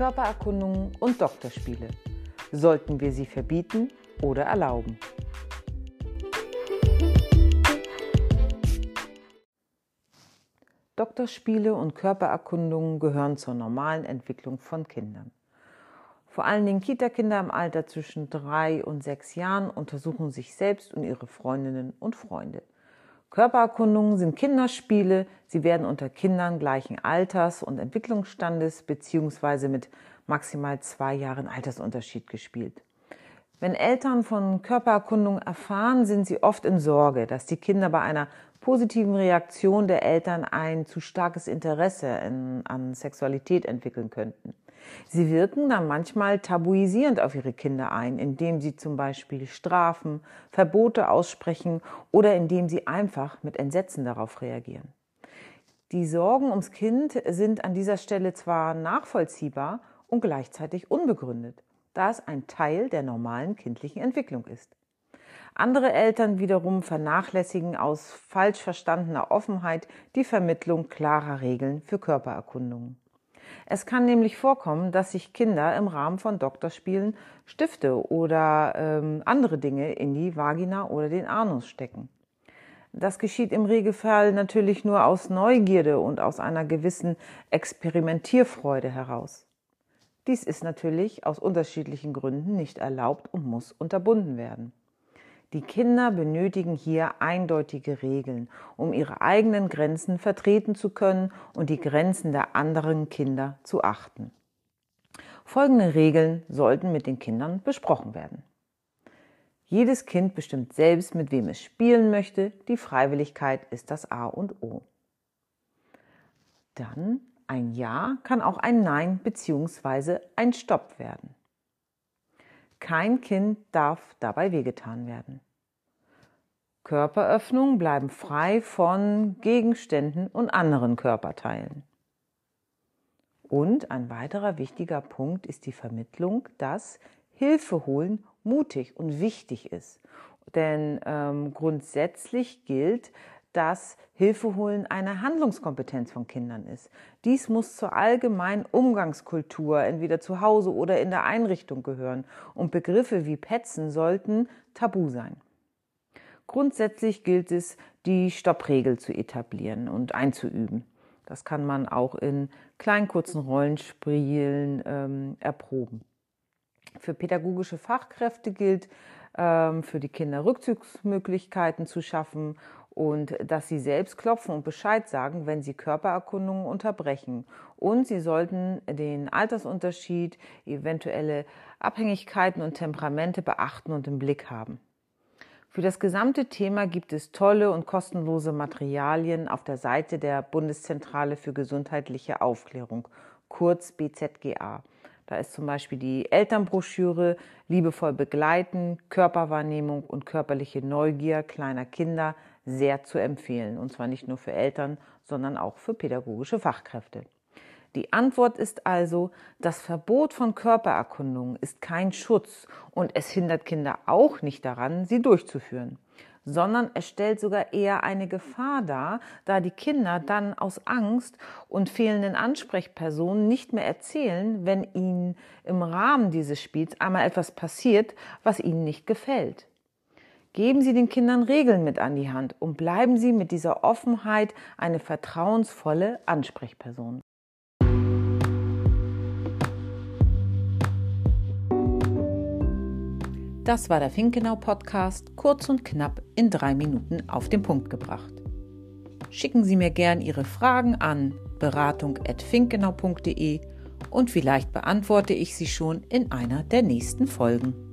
Körpererkundungen und Doktorspiele. Sollten wir sie verbieten oder erlauben? Doktorspiele und Körpererkundungen gehören zur normalen Entwicklung von Kindern. Vor allen Dingen Kita-Kinder im Alter zwischen drei und sechs Jahren untersuchen sich selbst und ihre Freundinnen und Freunde. Körpererkundungen sind Kinderspiele. Sie werden unter Kindern gleichen Alters und Entwicklungsstandes beziehungsweise mit maximal zwei Jahren Altersunterschied gespielt. Wenn Eltern von Körpererkundungen erfahren, sind sie oft in Sorge, dass die Kinder bei einer positiven Reaktion der Eltern ein zu starkes Interesse in, an Sexualität entwickeln könnten. Sie wirken dann manchmal tabuisierend auf ihre Kinder ein, indem sie zum Beispiel Strafen, Verbote aussprechen oder indem sie einfach mit Entsetzen darauf reagieren. Die Sorgen ums Kind sind an dieser Stelle zwar nachvollziehbar und gleichzeitig unbegründet, da es ein Teil der normalen kindlichen Entwicklung ist. Andere Eltern wiederum vernachlässigen aus falsch verstandener Offenheit die Vermittlung klarer Regeln für Körpererkundungen. Es kann nämlich vorkommen, dass sich Kinder im Rahmen von Doktorspielen Stifte oder ähm, andere Dinge in die Vagina oder den Anus stecken. Das geschieht im Regelfall natürlich nur aus Neugierde und aus einer gewissen Experimentierfreude heraus. Dies ist natürlich aus unterschiedlichen Gründen nicht erlaubt und muss unterbunden werden. Die Kinder benötigen hier eindeutige Regeln, um ihre eigenen Grenzen vertreten zu können und die Grenzen der anderen Kinder zu achten. Folgende Regeln sollten mit den Kindern besprochen werden. Jedes Kind bestimmt selbst, mit wem es spielen möchte. Die Freiwilligkeit ist das A und O. Dann ein Ja kann auch ein Nein bzw. ein Stopp werden. Kein Kind darf dabei wehgetan werden. Körperöffnungen bleiben frei von Gegenständen und anderen Körperteilen. Und ein weiterer wichtiger Punkt ist die Vermittlung, dass Hilfe holen mutig und wichtig ist. Denn ähm, grundsätzlich gilt, dass Hilfe holen eine Handlungskompetenz von Kindern ist. Dies muss zur allgemeinen Umgangskultur entweder zu Hause oder in der Einrichtung gehören und Begriffe wie Petzen sollten tabu sein. Grundsätzlich gilt es, die Stoppregel zu etablieren und einzuüben. Das kann man auch in kleinen kurzen Rollenspielen ähm, erproben. Für pädagogische Fachkräfte gilt, für die Kinder Rückzugsmöglichkeiten zu schaffen und dass sie selbst klopfen und Bescheid sagen, wenn sie Körpererkundungen unterbrechen. Und sie sollten den Altersunterschied, eventuelle Abhängigkeiten und Temperamente beachten und im Blick haben. Für das gesamte Thema gibt es tolle und kostenlose Materialien auf der Seite der Bundeszentrale für gesundheitliche Aufklärung, kurz BZGA. Da ist zum Beispiel die Elternbroschüre Liebevoll begleiten, Körperwahrnehmung und körperliche Neugier kleiner Kinder sehr zu empfehlen. Und zwar nicht nur für Eltern, sondern auch für pädagogische Fachkräfte. Die Antwort ist also, das Verbot von Körpererkundungen ist kein Schutz und es hindert Kinder auch nicht daran, sie durchzuführen, sondern es stellt sogar eher eine Gefahr dar, da die Kinder dann aus Angst und fehlenden Ansprechpersonen nicht mehr erzählen, wenn ihnen im Rahmen dieses Spiels einmal etwas passiert, was ihnen nicht gefällt. Geben Sie den Kindern Regeln mit an die Hand und bleiben Sie mit dieser Offenheit eine vertrauensvolle Ansprechperson. Das war der Finkenau Podcast, kurz und knapp in drei Minuten auf den Punkt gebracht. Schicken Sie mir gern Ihre Fragen an beratung.finkenau.de und vielleicht beantworte ich sie schon in einer der nächsten Folgen.